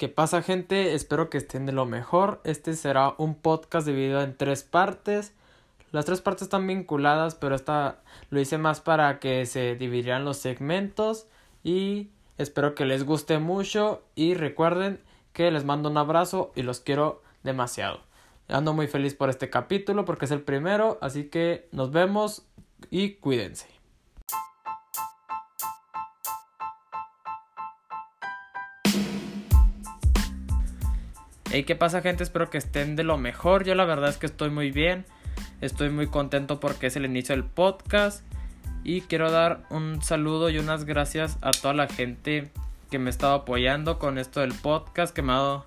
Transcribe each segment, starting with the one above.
¿Qué pasa gente? Espero que estén de lo mejor. Este será un podcast dividido en tres partes. Las tres partes están vinculadas, pero esta lo hice más para que se dividieran los segmentos y espero que les guste mucho y recuerden que les mando un abrazo y los quiero demasiado. Ando muy feliz por este capítulo porque es el primero, así que nos vemos y cuídense. Hey, ¿qué pasa gente? Espero que estén de lo mejor. Yo la verdad es que estoy muy bien. Estoy muy contento porque es el inicio del podcast. Y quiero dar un saludo y unas gracias a toda la gente que me ha estado apoyando con esto del podcast, que me ha dado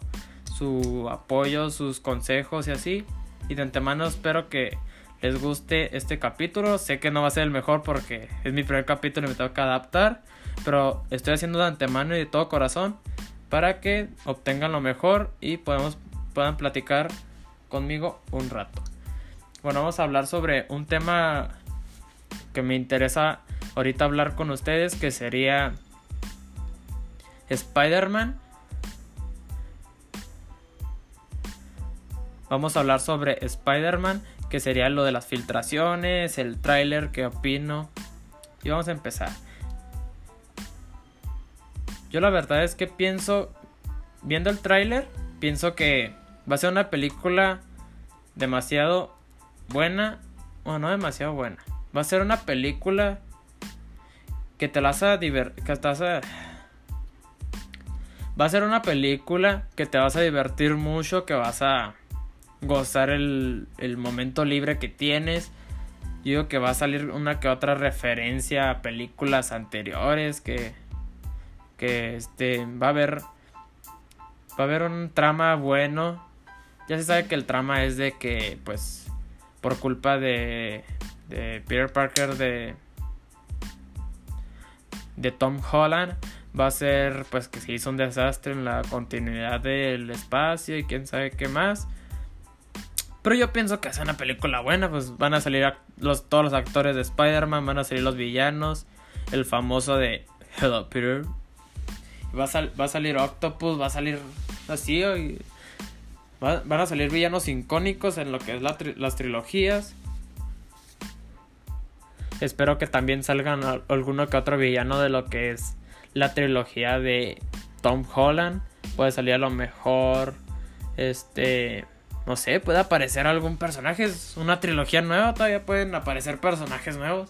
su apoyo, sus consejos y así. Y de antemano espero que les guste este capítulo. Sé que no va a ser el mejor porque es mi primer capítulo y me tengo que adaptar. Pero estoy haciendo de antemano y de todo corazón para que obtengan lo mejor y podemos, puedan platicar conmigo un rato. Bueno, vamos a hablar sobre un tema que me interesa ahorita hablar con ustedes, que sería Spider-Man. Vamos a hablar sobre Spider-Man, que sería lo de las filtraciones, el tráiler, qué opino. Y vamos a empezar. Yo la verdad es que pienso, viendo el tráiler, pienso que va a ser una película demasiado buena, o no demasiado buena. Va a ser una película que te la hace divertir, que te hace... Va a ser una película que te vas a divertir mucho, que vas a gozar el, el momento libre que tienes. Yo digo que va a salir una que otra referencia a películas anteriores que que este va a haber va a haber un trama bueno. Ya se sabe que el trama es de que pues por culpa de de Peter Parker de de Tom Holland va a ser pues que se hizo un desastre en la continuidad del espacio y quién sabe qué más. Pero yo pienso que es una película buena, pues van a salir los, todos los actores de Spider-Man, van a salir los villanos, el famoso de Hello Peter, Va a, va salir Octopus, va a salir así. van a salir villanos icónicos en lo que es las trilogías. Espero que también salgan alguno que otro villano de lo que es la trilogía de Tom Holland. Puede salir a lo mejor. Este. No sé, puede aparecer algún personaje. Es una trilogía nueva. Todavía pueden aparecer personajes nuevos.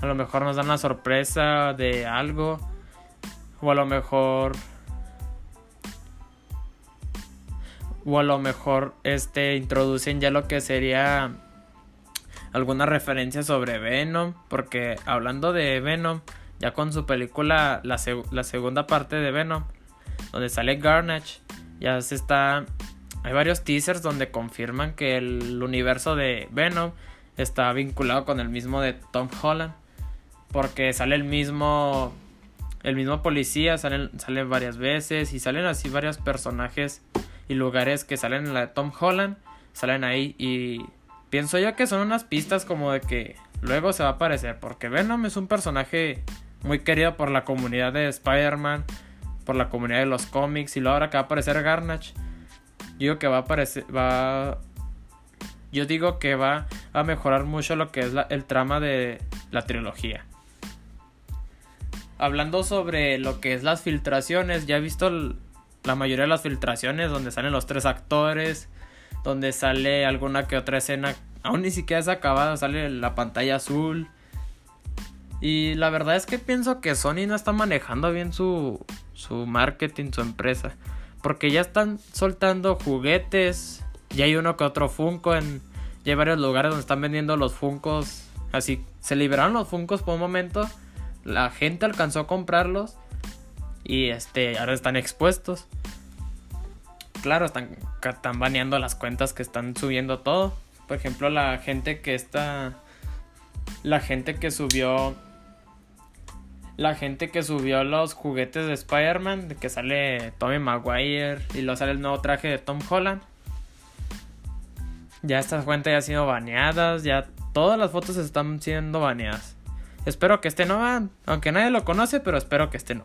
A lo mejor nos dan una sorpresa de algo. O a lo mejor. O a lo mejor este introducen ya lo que sería alguna referencia sobre Venom. Porque hablando de Venom, ya con su película, la, la segunda parte de Venom, donde sale Garnage, ya se está. Hay varios teasers donde confirman que el universo de Venom está vinculado con el mismo de Tom Holland. Porque sale el mismo el mismo policía salen, salen varias veces y salen así varios personajes y lugares que salen en la de Tom Holland, salen ahí y pienso yo que son unas pistas como de que luego se va a aparecer, porque Venom es un personaje muy querido por la comunidad de Spider-Man, por la comunidad de los cómics y luego ahora que va a aparecer Garnage, yo digo que va a aparecer, va yo digo que va a mejorar mucho lo que es el trama de la trilogía hablando sobre lo que es las filtraciones, ya he visto la mayoría de las filtraciones donde salen los tres actores, donde sale alguna que otra escena, aún ni siquiera es acabada, sale la pantalla azul. Y la verdad es que pienso que Sony no está manejando bien su, su marketing, su empresa. Porque ya están soltando juguetes. Ya hay uno que otro Funko en. Ya hay varios lugares donde están vendiendo los Funcos. Así. Se liberaron los Funcos por un momento la gente alcanzó a comprarlos y este ahora están expuestos. Claro, están, están baneando las cuentas que están subiendo todo. Por ejemplo, la gente que está la gente que subió la gente que subió los juguetes de Spider-Man, de que sale Tommy Maguire y luego sale el nuevo traje de Tom Holland. Ya estas cuentas ya han sido baneadas, ya todas las fotos están siendo baneadas. Espero que este no, aunque nadie lo conoce, pero espero que este no.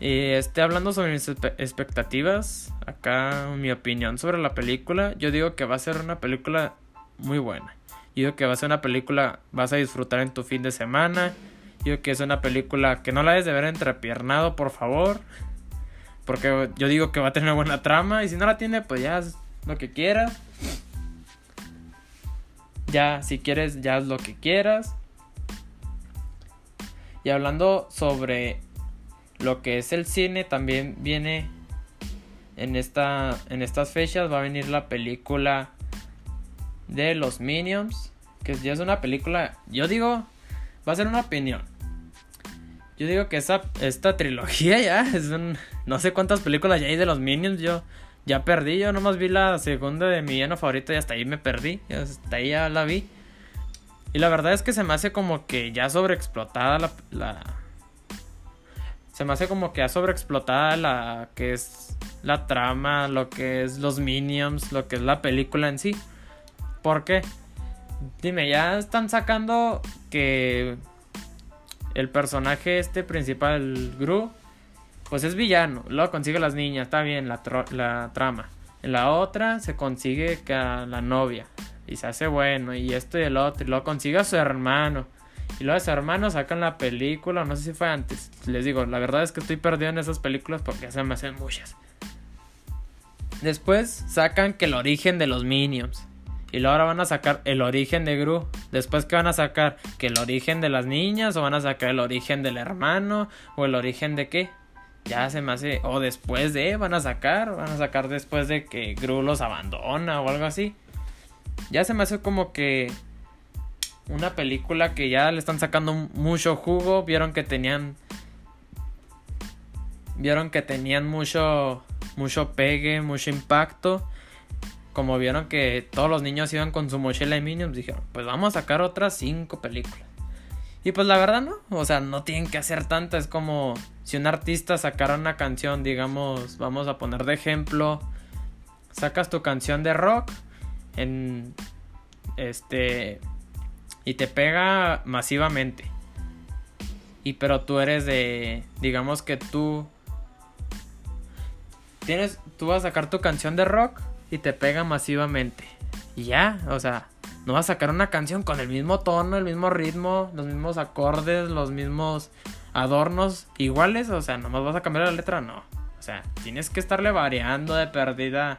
Y este, hablando sobre mis expectativas, acá mi opinión sobre la película, yo digo que va a ser una película muy buena. Yo digo que va a ser una película, vas a disfrutar en tu fin de semana. Yo digo que es una película que no la debes de ver entrepiernado, por favor. Porque yo digo que va a tener buena trama. Y si no la tiene, pues ya haz lo que quieras. Ya, si quieres, ya haz lo que quieras. Y hablando sobre lo que es el cine, también viene en, esta, en estas fechas, va a venir la película de los Minions. Que ya es una película, yo digo, va a ser una opinión. Yo digo que esa, esta trilogía ya es un... No sé cuántas películas ya hay de los Minions, yo ya perdí, yo nomás vi la segunda de mi lleno favorito y hasta ahí me perdí, hasta ahí ya la vi. Y la verdad es que se me hace como que ya sobreexplotada la, la... Se me hace como que ya sobreexplotada la que es la trama, lo que es los minions, lo que es la película en sí. ¿Por qué? Dime, ya están sacando que el personaje este principal, Gru, pues es villano. Luego consigue a las niñas, está bien la, trama. En la otra se consigue a la novia y se hace bueno y esto y el otro y luego consigue a su hermano y luego a su hermano sacan la película no sé si fue antes les digo la verdad es que estoy perdido en esas películas porque se me hacen muchas después sacan que el origen de los Minions y luego ahora van a sacar el origen de Gru. Después que van a sacar que el origen de las niñas o van a sacar el origen del hermano o el origen de qué. Ya se me hace o después de van a sacar, van a sacar después de que Gru los abandona o algo así ya se me hace como que una película que ya le están sacando mucho jugo. Vieron que tenían. Vieron que tenían mucho. Mucho pegue, mucho impacto. Como vieron que todos los niños iban con su mochila de Minions, dijeron: Pues vamos a sacar otras cinco películas. Y pues la verdad no, o sea, no tienen que hacer tanto. Es como si un artista sacara una canción, digamos, vamos a poner de ejemplo, sacas tu canción de rock en este y te pega masivamente. Y pero tú eres de digamos que tú tienes tú vas a sacar tu canción de rock y te pega masivamente. Y ya, o sea, no vas a sacar una canción con el mismo tono, el mismo ritmo, los mismos acordes, los mismos adornos iguales, o sea, nomás vas a cambiar la letra, no. O sea, tienes que estarle variando de perdida.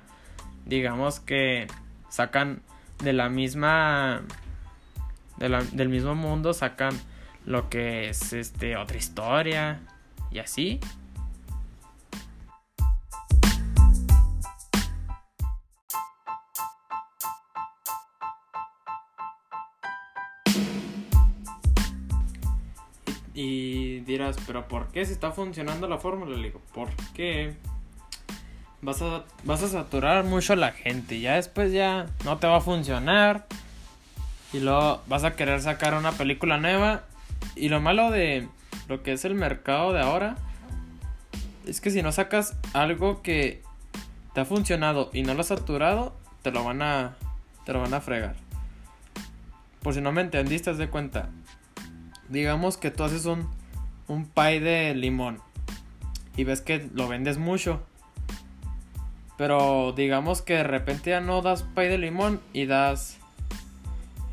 Digamos que sacan de la misma del mismo mundo sacan lo que es este otra historia y así y dirás, pero ¿por qué se está funcionando la fórmula? Le digo, ¿por qué? vas a, vas a saturar mucho a la gente. Ya después ya no te va a funcionar. Y luego vas a querer sacar una película nueva. Y lo malo de lo que es el mercado de ahora es que si no sacas algo que te ha funcionado y no lo has saturado, te lo van a te lo van a fregar. Por si no me entendiste, haz de cuenta. Digamos que tú haces un un pie de limón y ves que lo vendes mucho pero digamos que de repente ya no das pay de limón y das.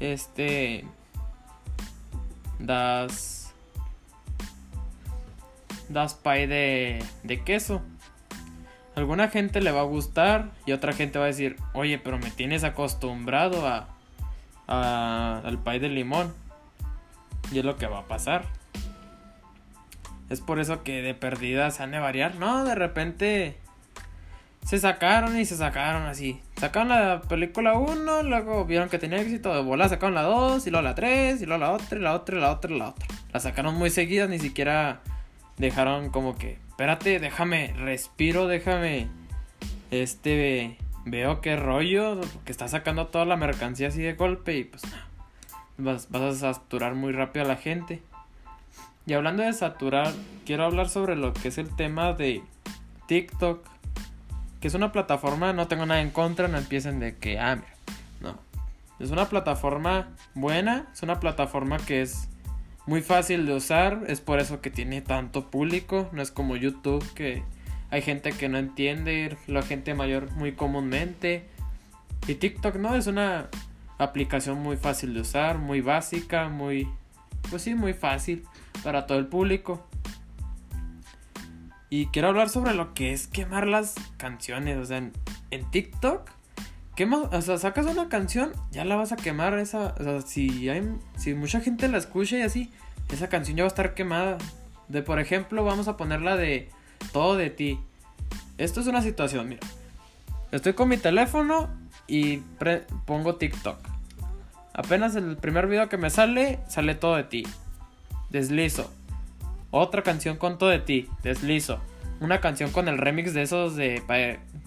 Este. Das. Das pay de, de queso. Alguna gente le va a gustar y otra gente va a decir, oye, pero me tienes acostumbrado a, a al pay de limón. Y es lo que va a pasar. Es por eso que de perdida se han de variar. No, de repente se sacaron y se sacaron así. Sacaron la película 1, luego vieron que tenía éxito, de volar sacaron la 2, y luego la 3, y luego la otra, y la otra, y la otra, y la otra. La sacaron muy seguidas, ni siquiera dejaron como que, espérate, déjame, respiro, déjame, este, veo qué rollo, que está sacando toda la mercancía así de golpe, y pues vas, vas a saturar muy rápido a la gente. Y hablando de saturar, quiero hablar sobre lo que es el tema de TikTok que es una plataforma, no tengo nada en contra, no empiecen de que, ah, no. Es una plataforma buena, es una plataforma que es muy fácil de usar, es por eso que tiene tanto público, no es como YouTube que hay gente que no entiende, la gente mayor muy comúnmente. Y TikTok no, es una aplicación muy fácil de usar, muy básica, muy, pues sí, muy fácil para todo el público. Y quiero hablar sobre lo que es quemar las canciones, o sea, en, TikTok. Quemas, o sea, sacas una canción, ya la vas a quemar esa, o sea, si hay, si mucha gente la escucha y así, esa canción ya va a estar quemada. De por ejemplo, vamos a ponerla de todo de ti. Esto es una situación, mira. Estoy con mi teléfono y pongo TikTok. Apenas el primer video que me sale, sale todo de ti. Deslizo. Otra canción con todo de ti. Deslizo. Una canción con el remix de esos de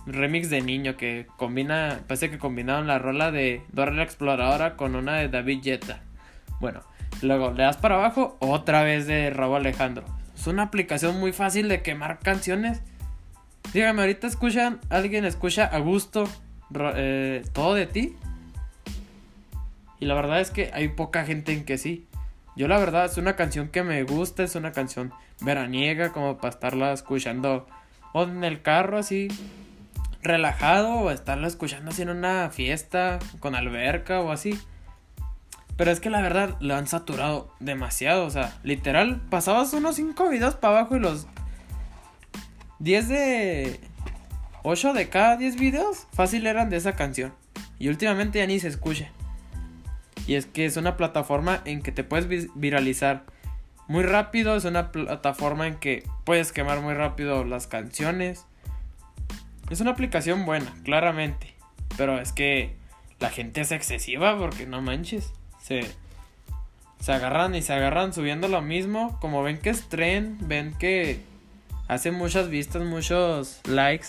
remix de niño que combina, parece que combinaron la rola de Dora la Exploradora con una de David Jetta. Bueno, luego le das para abajo, otra vez de Rabo Alejandro. Es una aplicación muy fácil de quemar canciones. Dígame, ahorita escuchan, alguien escucha a gusto eh, todo de ti. Y la verdad es que hay poca gente en que sí. Yo la verdad es una canción que me gusta, es una canción veraniega como para estarla escuchando o en el carro así relajado o estarla escuchando así en una fiesta con alberca o así. Pero es que la verdad lo han saturado demasiado. O sea, literal, pasabas unos 5 videos para abajo y los 10 de. 8 de cada 10 videos fácil eran de esa canción. Y últimamente ya ni se escucha. Y es que es una plataforma en que te puedes viralizar muy rápido. Es una plataforma en que puedes quemar muy rápido las canciones. Es una aplicación buena, claramente. Pero es que la gente es excesiva porque no manches se, se agarran y se agarran subiendo lo mismo. Como ven que es tren, ven que hace muchas vistas, muchos likes.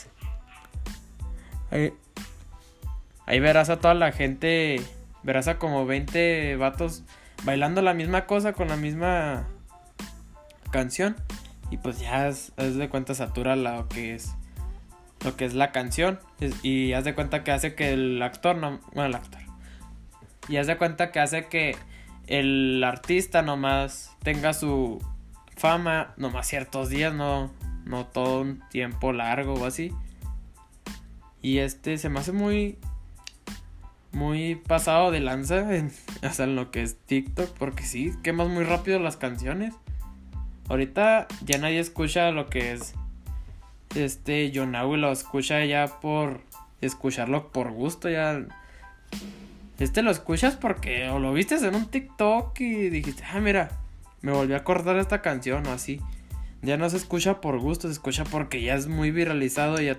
Ahí, verás a toda la gente, verás a como 20 vatos bailando la misma cosa con la misma canción. Y pues ya es, de cuenta satura lo que es lo que es la canción. y haz de cuenta que hace que el actor no. Bueno, el actor. Y haz de cuenta que hace que el artista nomás tenga su fama nomás ciertos días, no, no todo un tiempo largo o así. Y este se me hace muy muy pasado de lanza en, hasta en lo que es TikTok porque sí, quemas muy rápido las canciones. Ahorita ya nadie escucha lo que es este Yonawi lo escucha ya por escucharlo por gusto ya este lo escuchas porque o lo viste en un TikTok y dijiste, ah, mira, me volví a acordar esta canción o así. Ya no se escucha por gusto, se escucha porque ya es muy viralizado ya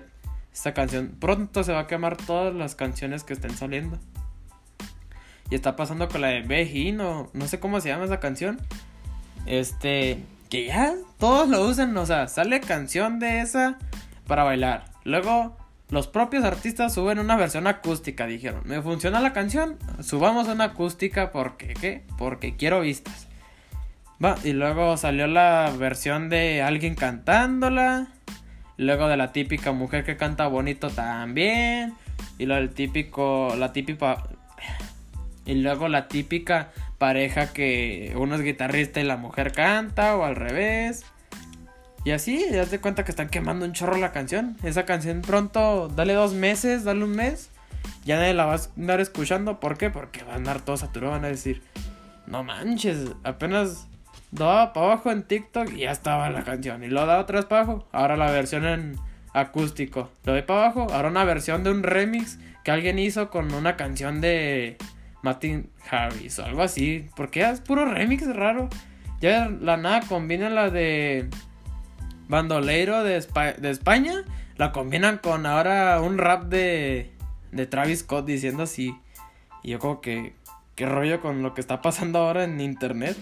esta canción pronto se va a quemar todas las canciones que estén saliendo. Y está pasando con la de Beji, no, no sé cómo se llama esa canción. Este, que ya todos lo usan, o sea, sale canción de esa para bailar. Luego los propios artistas suben una versión acústica, dijeron. Me funciona la canción, subamos una acústica porque, ¿qué? Porque quiero vistas. Va, y luego salió la versión de alguien cantándola. Luego de la típica mujer que canta bonito también. Y lo del típico, la típica... Y luego la típica pareja que uno es guitarrista y la mujer canta o al revés. Y así, ya te cuenta que están quemando un chorro la canción. Esa canción pronto, dale dos meses, dale un mes. Ya nadie la va a andar escuchando. ¿Por qué? Porque van a andar todos saturados. Van a decir, no manches, apenas daba para abajo en TikTok y ya estaba la canción. Y lo da otra vez para abajo. Ahora la versión en acústico. Lo doy para abajo. Ahora una versión de un remix que alguien hizo con una canción de Martin Harris o algo así. Porque es puro remix raro. Ya la nada combina la de bandoleiro de, España, la combinan con ahora un rap de, de Travis Scott diciendo así. Y yo como que, ¿qué rollo con lo que está pasando ahora en internet?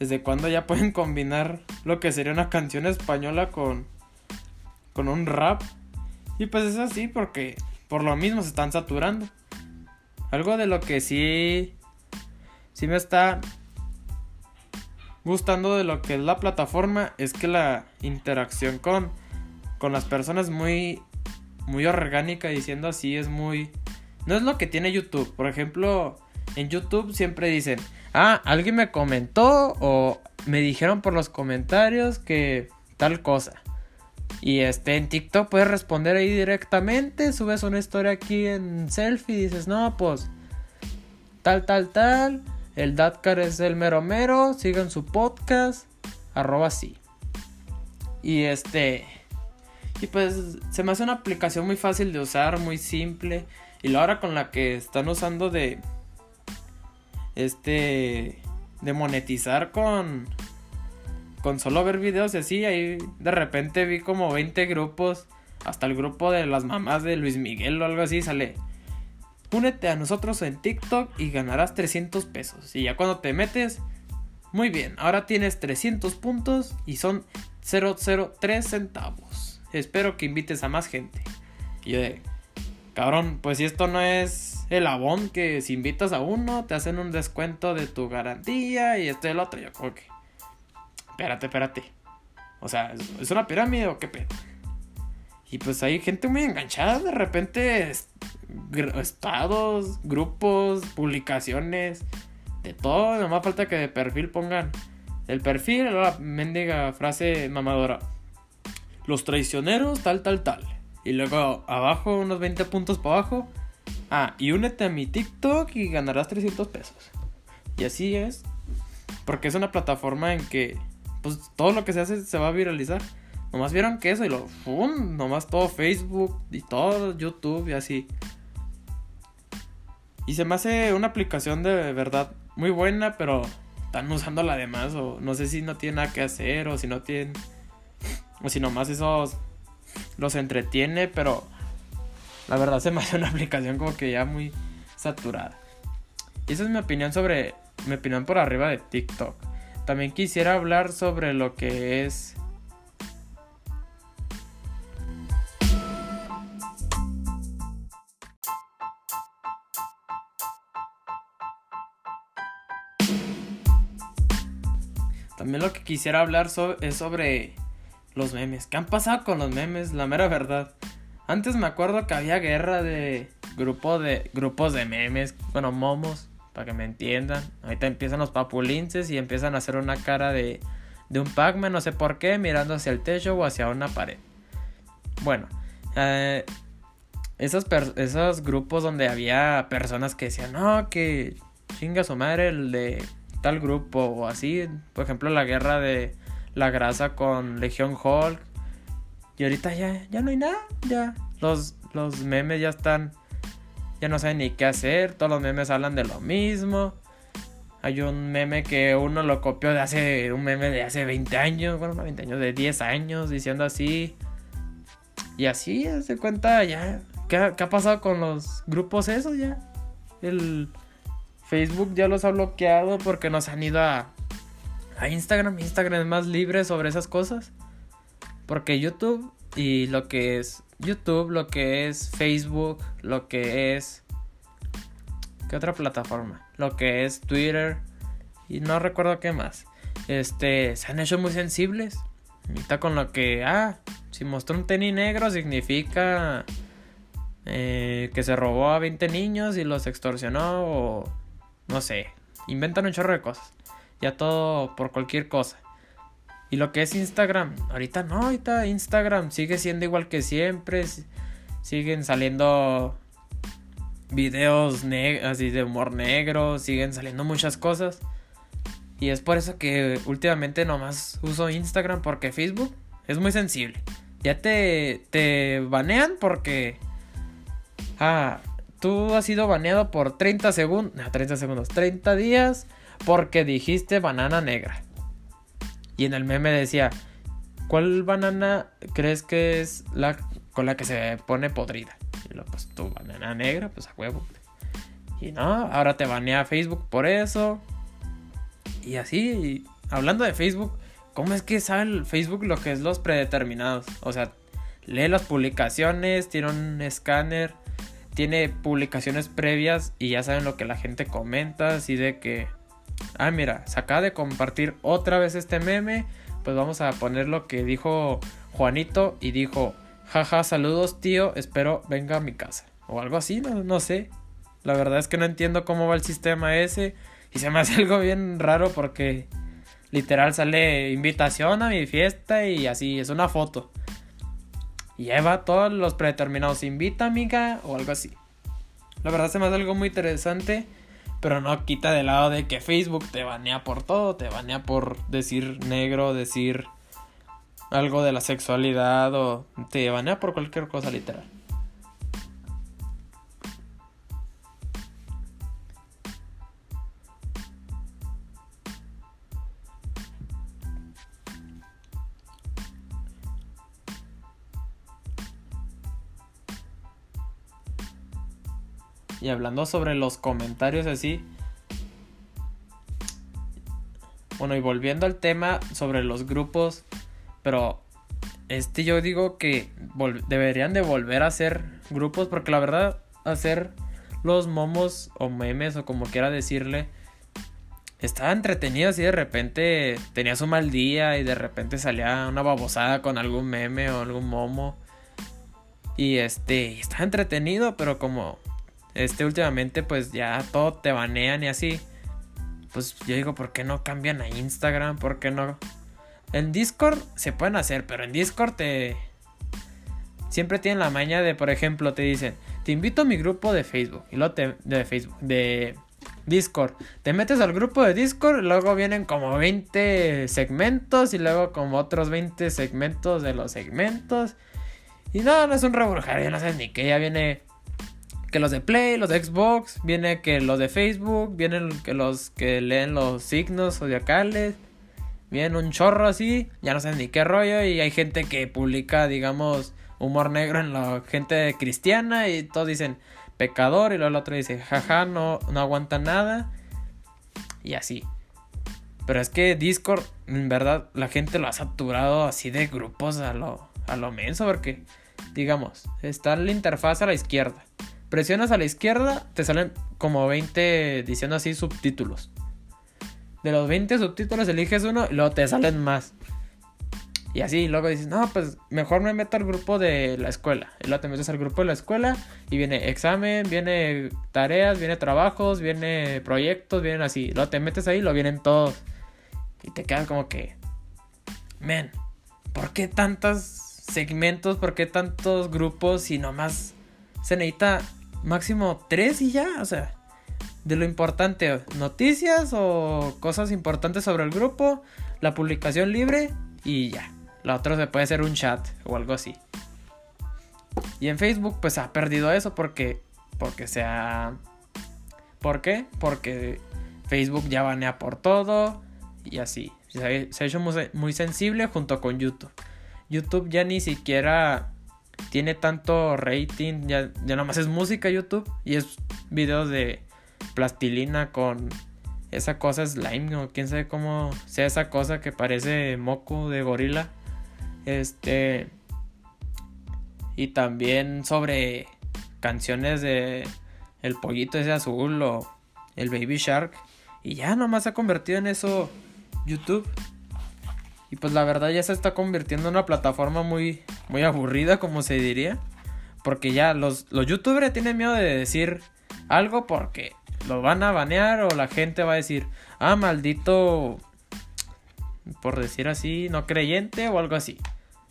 ¿Desde cuándo ya pueden combinar lo que sería una canción española con, con un rap? Y pues es así porque por lo mismo se están saturando. Algo de lo que sí, sí me está gustando de lo que es la plataforma es que la interacción con, con las personas muy, muy orgánica, diciendo así, es muy... No es lo que tiene YouTube. Por ejemplo, en YouTube siempre dicen, ah, alguien me comentó o me dijeron por los comentarios que tal cosa. Y este en TikTok puedes responder ahí directamente, subes una historia aquí en selfie y dices, "No, pues tal tal tal, el Datcar es el mero mero, sigan su podcast, arroba así." Y este y pues se me hace una aplicación muy fácil de usar, muy simple. Y la hora con la que están usando de este de monetizar con con solo ver videos y así, ahí de repente vi como 20 grupos, hasta el grupo de las mamás de Luis Miguel o algo así, sale. Únete a nosotros en TikTok y ganarás 300 pesos. Y ya cuando te metes, muy bien, ahora tienes 300 puntos y son 003 centavos. Espero que invites a más gente. Y yo de, cabrón, pues si esto no es el abón que si invitas a uno, te hacen un descuento de tu garantía y esto y el otro. Yo que espérate, espérate. O sea, ¿es una pirámide o qué pedo? Y pues hay gente muy enganchada, de repente estados, grupos, publicaciones, de todo. Nomás falta que de perfil pongan el perfil, la mendiga frase mamadora. Los traicioneros, tal, tal, tal. Y luego abajo, unos 20 puntos para abajo. Ah, y únete a mi TikTok y ganarás 300 pesos. Y así es. Porque es una plataforma en que pues todo lo que se hace se va a viralizar. Nomás vieron que eso y lo, ¡fum! Nomás todo Facebook y todo YouTube y así. Y se me hace una aplicación de verdad muy buena, pero están usando la demás o no sé si no tiene nada que hacer o si no tienen o si nomás eso los entretiene, pero la verdad se me hace una aplicación como que ya muy saturada. Y esa es mi opinión sobre mi opinión por arriba de TikTok. También quisiera hablar sobre lo que es También lo que quisiera hablar es sobre los memes. ¿Qué han pasado con los memes? La mera verdad. Antes me acuerdo que había guerra de grupo de grupos de memes, bueno, momos para que me entiendan. Ahorita empiezan los papulinces y empiezan a hacer una cara de, de un Pac-Man, no sé por qué, mirando hacia el techo o hacia una pared. Bueno, eh, esos, esos grupos donde había personas que decían, no, que chinga su madre el de tal grupo o así, por ejemplo, la guerra de la grasa con Legion Hulk. Y ahorita ya, ya no hay nada, ya los, los memes ya están ya no saben ni qué hacer, todos los memes hablan de lo mismo. Hay un meme que uno lo copió de hace, un meme de hace 20 años, bueno, no 20 años, de 10 años, diciendo así. Y así, se cuenta ya. ¿Qué ¿Qué ha, pasado con los grupos esos ya? El Facebook ya los ha bloqueado porque nos han ido a, a Instagram. Instagram es más libre sobre esas cosas. Porque YouTube y lo que es YouTube, lo que es Facebook, lo que es... ¿Qué otra plataforma? Lo que es Twitter y no recuerdo qué más. Este, se han hecho muy sensibles. Ahorita con lo que, ah, si mostró un tenis negro significa eh, que se robó a 20 niños y los extorsionó o no sé, inventan un chorro de cosas. Ya todo por cualquier cosa. Y lo que es Instagram, ahorita no, ahorita Instagram sigue siendo igual que siempre. Siguen saliendo videos así de humor negro, siguen saliendo muchas cosas. Y es por eso que últimamente nomás uso Instagram porque Facebook es muy sensible. Ya te, te banean porque... Ah, tú has sido baneado por 30 segundos... No, 30 segundos, 30 días porque dijiste banana negra. Y en el meme decía, ¿cuál banana crees que es la con la que se pone podrida? Y lo pues tu banana negra, pues a huevo. Y no, ahora te banea Facebook por eso. Y así, hablando de Facebook, ¿cómo es que sabe el Facebook lo que es los predeterminados? O sea, lee las publicaciones, tiene un escáner, tiene publicaciones previas y ya saben lo que la gente comenta, así de que ah, mira, se acaba de compartir otra vez este meme, pues vamos a poner lo que dijo Juanito y dijo, jaja, saludos tío, espero venga a mi casa. O algo así, no, no sé. La verdad es que no entiendo cómo va el sistema ese. Y se me hace algo bien raro porque literal sale invitación a mi fiesta y así, es una foto. Lleva todos los predeterminados, invita amiga o algo así. La verdad se me hace algo muy interesante, pero no quita de lado de que Facebook te banea por todo, te banea por decir negro, decir algo de la sexualidad o te banea por cualquier cosa literal. Y hablando sobre los comentarios así. Bueno, y volviendo al tema sobre los grupos. Pero este yo digo que deberían de volver a hacer grupos. Porque la verdad, hacer los momos o memes o como quiera decirle. Estaba entretenido así de repente tenías un mal día y de repente salía una babosada con algún meme o algún momo. Y este, estaba entretenido, pero como este últimamente pues ya todo te banean y así. Pues yo digo, ¿por qué no cambian a Instagram? ¿Por qué no? En Discord se pueden hacer, pero en Discord te... Siempre tienen la maña de, por ejemplo, te dicen, te invito a mi grupo de Facebook. Y luego te... De Facebook, de Discord. Te metes al grupo de Discord, luego vienen como 20 segmentos y luego como otros 20 segmentos de los segmentos. Y no, no es un ya no sé ni qué, ya viene que los de Play, los de Xbox, viene que los de Facebook, vienen que los que leen los signos zodiacales, vienen un chorro así, ya no sé ni qué rollo, y hay gente que publica, digamos, humor negro en la gente cristiana, y todos dicen pecador, y luego el otro dice, jaja, no, no aguanta nada, y así. Pero es que Discord, en verdad, la gente lo ha saturado así de grupos a lo, a lo menso, porque, digamos, está la interfaz a la izquierda Presionas a la izquierda, te salen como 20 diciendo así subtítulos. De los 20 subtítulos eliges uno y luego te salen más. Y así, luego dices, no, pues mejor me meto al grupo de la escuela. Y luego te metes al grupo de la escuela y viene examen, viene tareas, viene trabajos, viene proyectos, vienen así. Luego te metes ahí y lo vienen todos. Y te quedas como que, men, ¿por qué tantos segmentos? ¿Por qué tantos grupos? Y nomás se necesita máximo tres y ya, o sea, de lo importante, noticias o cosas importantes sobre el grupo, la publicación libre y ya. La otra se puede hacer un chat o algo así. Y en Facebook pues ha perdido eso porque porque se ha ¿Por qué? Porque Facebook ya banea por todo y así. Se ha, hecho muy sensible junto con YouTube. YouTube ya ni siquiera tiene tanto rating, ya, ya nomás es música YouTube y es videos de plastilina con esa cosa slime o quién sabe cómo sea esa cosa que parece moco de gorila. Este y también sobre canciones de el pollito ese azul o el baby shark y ya nomás se ha convertido en eso YouTube. Y pues la verdad ya se está convirtiendo en una plataforma muy, muy aburrida, como se diría. Porque ya los, los youtubers tienen miedo de decir algo porque lo van a banear o la gente va a decir, ah, maldito, por decir así, no creyente o algo así.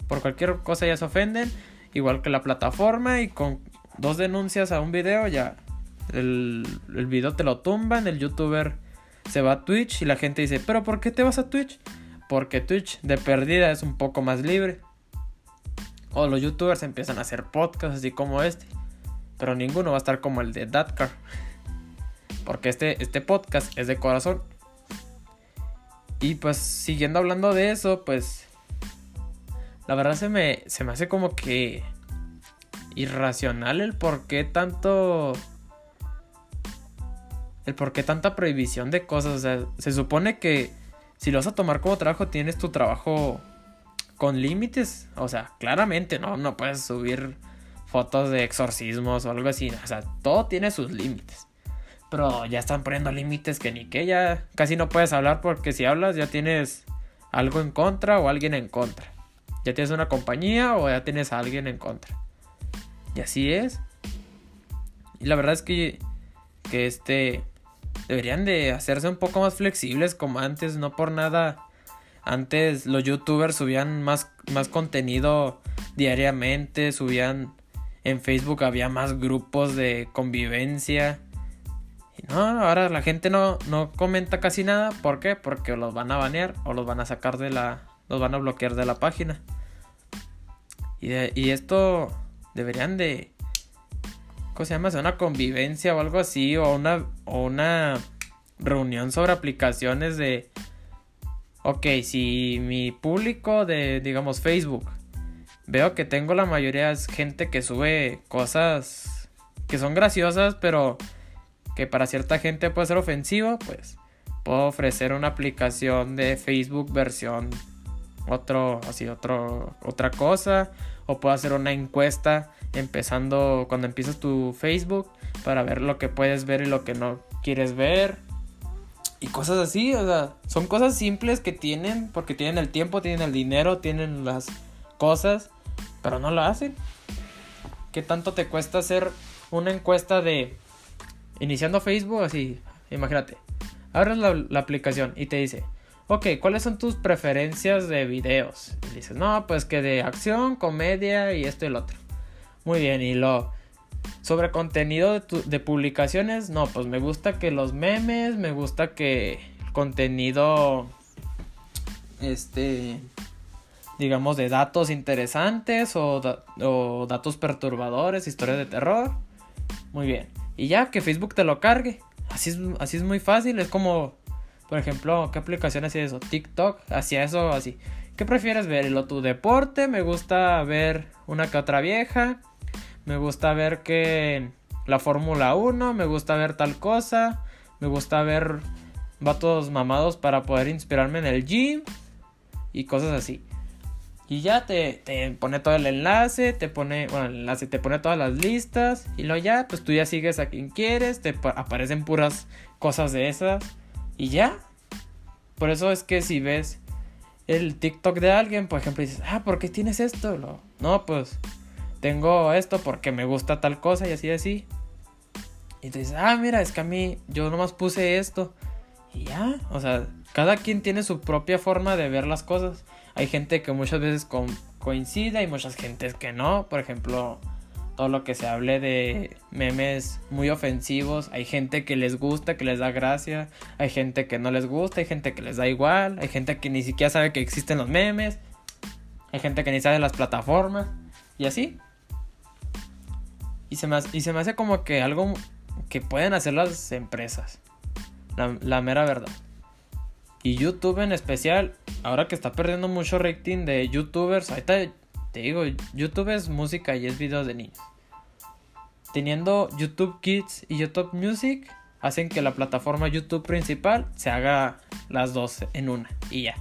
Por cualquier cosa ya se ofenden, igual que la plataforma y con dos denuncias a un video ya el, el video te lo tumban, el youtuber se va a Twitch y la gente dice, pero ¿por qué te vas a Twitch? Porque Twitch de perdida es un poco más libre. O los youtubers empiezan a hacer podcasts así como este. Pero ninguno va a estar como el de Datcar. Porque este, este podcast es de corazón. Y pues siguiendo hablando de eso, pues la verdad se me, se me hace como que irracional el por qué tanto... El por qué tanta prohibición de cosas. O sea, se supone que si lo vas a tomar como trabajo, tienes tu trabajo con límites. O sea, claramente, ¿no? No puedes subir fotos de exorcismos o algo así. O sea, todo tiene sus límites. Pero ya están poniendo límites que ni que ya casi no puedes hablar porque si hablas ya tienes algo en contra o alguien en contra. Ya tienes una compañía o ya tienes a alguien en contra. Y así es. Y la verdad es que, que este deberían de hacerse un poco más flexibles como antes, no por nada. Antes los youtubers subían más, más contenido diariamente, subían en Facebook, había más grupos de convivencia. Y no, ahora la gente no, no comenta casi nada. ¿Por qué? Porque los van a banear o los van a sacar de la... los van a bloquear de la página. Y, y esto deberían de ¿cómo se llama? Una convivencia o algo así, o una, una reunión sobre aplicaciones de, ok, si mi público de, digamos, Facebook, veo que tengo la mayoría es gente que sube cosas que son graciosas, pero que para cierta gente puede ser ofensivo, pues puedo ofrecer una aplicación de Facebook versión otro, así, otro, otra cosa, o puedo hacer una encuesta empezando cuando empiezas tu Facebook para ver lo que puedes ver y lo que no quieres ver. Y cosas así, o sea, son cosas simples que tienen porque tienen el tiempo, tienen el dinero, tienen las cosas, pero no lo hacen. ¿Qué tanto te cuesta hacer una encuesta de iniciando Facebook? Así, imagínate, abres la, la aplicación y te dice, ok, ¿cuáles son tus preferencias de videos? Y dices, no, pues que de acción, comedia y esto y lo otro. Muy bien, y lo sobre contenido de, publicaciones, no, pues me gusta que los memes, me gusta que el contenido, este, digamos, de datos interesantes o, o datos perturbadores, historias de terror. Muy bien. Y ya que Facebook te lo cargue. Así es, así es muy fácil. Es como, por ejemplo, ¿qué aplicación hacía eso? TikTok hacía eso así. ¿Qué prefieres ver? ¿Lo tu deporte? Me gusta ver una que otra vieja. Me gusta ver que la Fórmula 1, me gusta ver tal cosa, me gusta ver vatos mamados para poder inspirarme en el gym y cosas así. Y ya te, te, pone todo el enlace, te pone, bueno, el enlace te pone todas las listas y luego ya, pues tú ya sigues a quien quieres, te aparecen puras cosas de esas y ya. Por eso es que si ves el TikTok de alguien, por ejemplo, dices, ah, ¿por qué tienes esto? No, pues tengo esto porque me gusta tal cosa y así así. Y tú dices, ah, mira, es que a mí yo nomás puse esto. Y ya, o sea, cada quien tiene su propia forma de ver las cosas. Hay gente que muchas veces coincide y muchas gentes que no. Por ejemplo, todo lo que se hable de memes muy ofensivos. Hay gente que les gusta, que les da gracia. Hay gente que no les gusta, hay gente que les da igual. Hay gente que ni siquiera sabe que existen los memes. Hay gente que ni sabe las plataformas. Y así. Y se, me hace, y se me hace como que algo que pueden hacer las empresas. La, mera verdad. Y YouTube en especial, ahora que está perdiendo mucho rating de YouTubers, ahorita te digo, YouTube es música y es videos de niños. Teniendo YouTube Kids y YouTube Music, hacen que la plataforma YouTube principal se haga las dos en una y ya.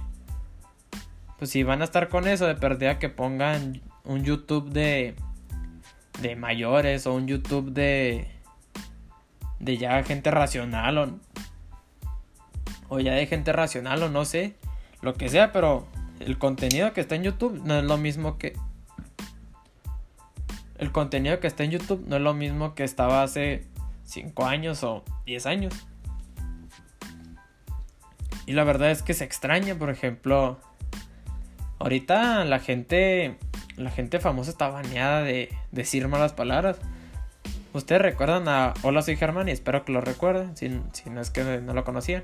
Pues si van a estar con eso, de perdida que pongan un YouTube de de mayores o un YouTube de de ya gente racional o o ya de gente racional o no sé, lo que sea, pero el contenido que está en YouTube no es lo mismo que el contenido que está en YouTube no es lo mismo que estaba hace 5 años o 10 años. Y la verdad es que se extraña, por ejemplo, ahorita la gente la gente famosa está baneada de decir malas palabras. Ustedes recuerdan a Hola soy Germán y espero que lo recuerden, si, no es que no lo conocían.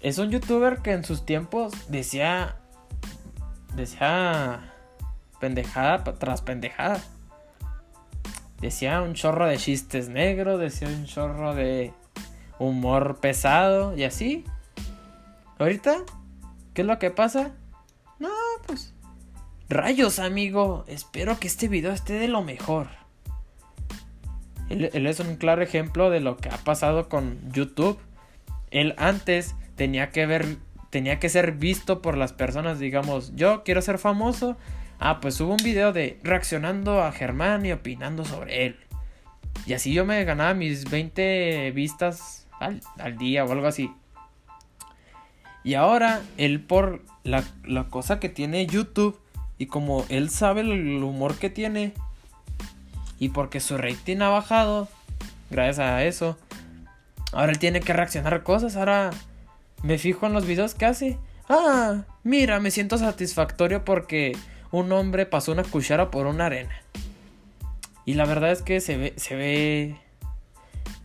Es un youtuber que en sus tiempos decía decía pendejada tras pendejada. Decía un chorro de chistes negros, decía un chorro de humor pesado y así. Ahorita, ¿qué es lo que pasa? No, pues Rayos, amigo, espero que este video esté de lo mejor. Él, es un claro ejemplo de lo que ha pasado con YouTube. Él antes tenía que ver, tenía que ser visto por las personas, digamos, yo quiero ser famoso. Ah, pues subo un video de reaccionando a Germán y opinando sobre él. Y así yo me ganaba mis 20 vistas al, día o algo así. Y ahora, él por la, la cosa que tiene YouTube, y como él sabe el humor que tiene, y porque su rating ha bajado, gracias a eso, Ahora él tiene que reaccionar a cosas. Ahora me fijo en los videos que hace. Ah, mira, me siento satisfactorio porque un hombre pasó una cuchara por una arena. Y la verdad es que se ve, se ve.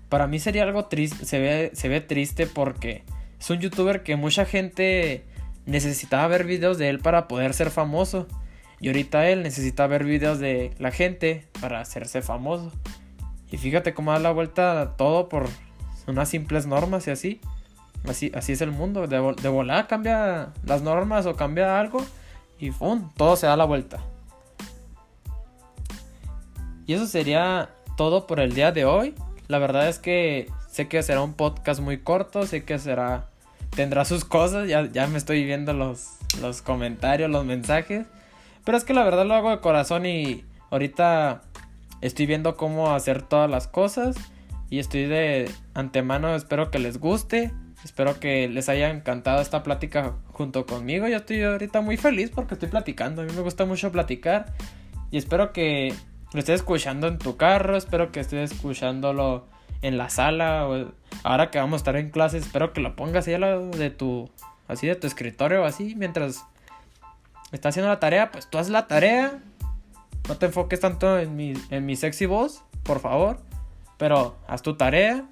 Para mí sería algo triste. Se ve, se ve triste porque es un youtuber que mucha gente necesitaba ver videos de él para poder ser famoso. Y ahorita él necesita ver videos de la gente para hacerse famoso. Y fíjate cómo da la vuelta todo por unas simples normas y así. Así, así es el mundo. De, de volada cambia las normas o cambia algo. Y ¡pum! Todo se da la vuelta. Y eso sería todo por el día de hoy. La verdad es que sé que será un podcast muy corto. Sé que será. Tendrá sus cosas. Ya, ya me estoy viendo los, los comentarios, los mensajes. Pero es que la verdad lo hago de corazón y ahorita estoy viendo cómo hacer todas las cosas. Y estoy de antemano, espero que les guste. Espero que les haya encantado esta plática junto conmigo. Yo estoy ahorita muy feliz porque estoy platicando. A mí me gusta mucho platicar. Y espero que lo estés escuchando en tu carro. Espero que estés escuchándolo en la sala. O ahora que vamos a estar en clase, espero que lo pongas ahí de tu, así de tu escritorio o así. Mientras estás haciendo la tarea, pues tú haz la tarea. No te enfoques tanto en mi, en mi sexy voz, por favor. Pero haz tu tarea.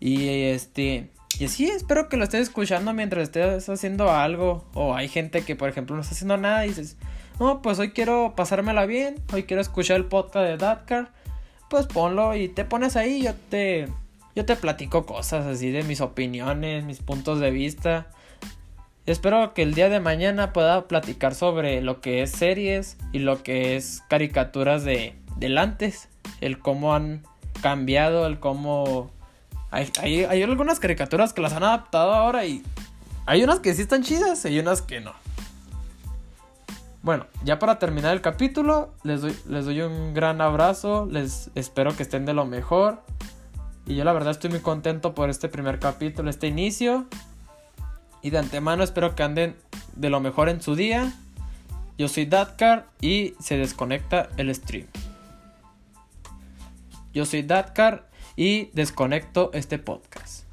Y este. Y así espero que lo estés escuchando mientras estés haciendo algo. O hay gente que, por ejemplo, no está haciendo nada y dices, no, pues hoy quiero pasármela bien. Hoy quiero escuchar el podcast de Datcar. Pues ponlo y te pones ahí. Yo te, yo te platico cosas así de mis opiniones, mis puntos de vista. Espero que el día de mañana pueda platicar sobre lo que es series y lo que es caricaturas de, del antes. El cómo han cambiado, el cómo hay, algunas caricaturas que las han adaptado ahora y hay unas que sí están chidas y hay unas que no. Bueno, ya para terminar el capítulo, les doy, les doy un gran abrazo, les espero que estén de lo mejor. Y yo la verdad estoy muy contento por este primer capítulo, este inicio. Y de antemano espero que anden de lo mejor en su día. Yo soy Datcar y se desconecta el stream. Yo soy Datcar y desconecto este podcast.